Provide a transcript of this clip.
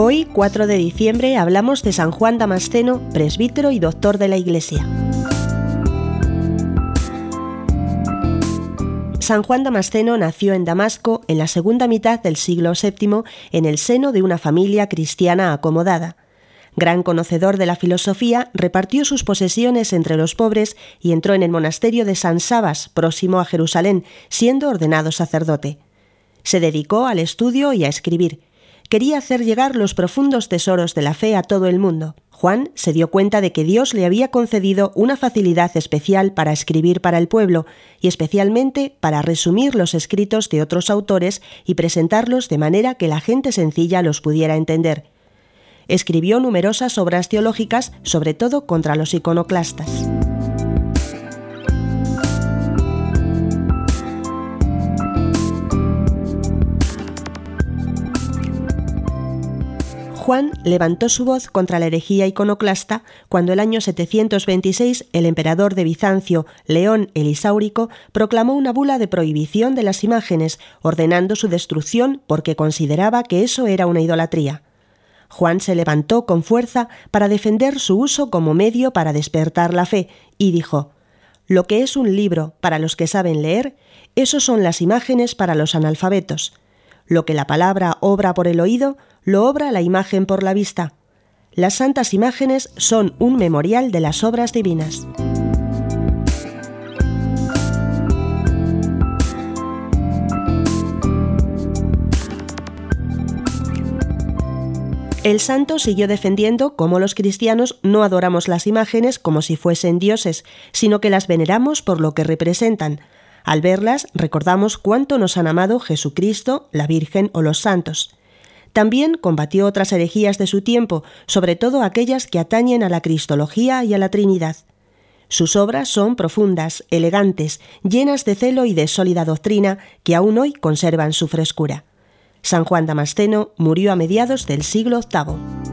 4 de diciembre hablamos de San Juan Damasceno, presbítero y doctor de la Iglesia. San Juan Damasceno nació en Damasco en la segunda mitad del siglo VII en el seno de una familia cristiana acomodada. Gran conocedor de la filosofía, repartió sus posesiones entre los pobres y entró en el monasterio de San Sabas, próximo a Jerusalén, siendo ordenado sacerdote. Se dedicó al estudio y a escribir. Quería hacer llegar los profundos tesoros de la fe a todo el mundo. Juan se dio cuenta de que Dios le había concedido una facilidad especial para escribir para el pueblo y especialmente para resumir los escritos de otros autores y presentarlos de manera que la gente sencilla los pudiera entender. Escribió numerosas obras teológicas, sobre todo contra los iconoclastas. Juan levantó su voz contra la herejía iconoclasta cuando el año 726 el emperador de Bizancio, León el Isáurico, proclamó una bula de prohibición de las imágenes, ordenando su destrucción porque consideraba que eso era una idolatría. Juan se levantó con fuerza para defender su uso como medio para despertar la fe y dijo Lo que es un libro para los que saben leer, eso son las imágenes para los analfabetos. Lo que la palabra obra por el oído, lo obra la imagen por la vista. Las santas imágenes son un memorial de las obras divinas. El santo siguió defendiendo cómo los cristianos no adoramos las imágenes como si fuesen dioses, sino que las veneramos por lo que representan, al verlas recordamos cuánto nos han amado Jesucristo, la Virgen o los santos. También combatió otras herejías de su tiempo, sobre todo aquellas que atañen a la Cristología y a la Trinidad. Sus obras son profundas, elegantes, llenas de celo y de sólida doctrina que aún hoy conservan su frescura. San Juan Damasceno murió a mediados del siglo VIII.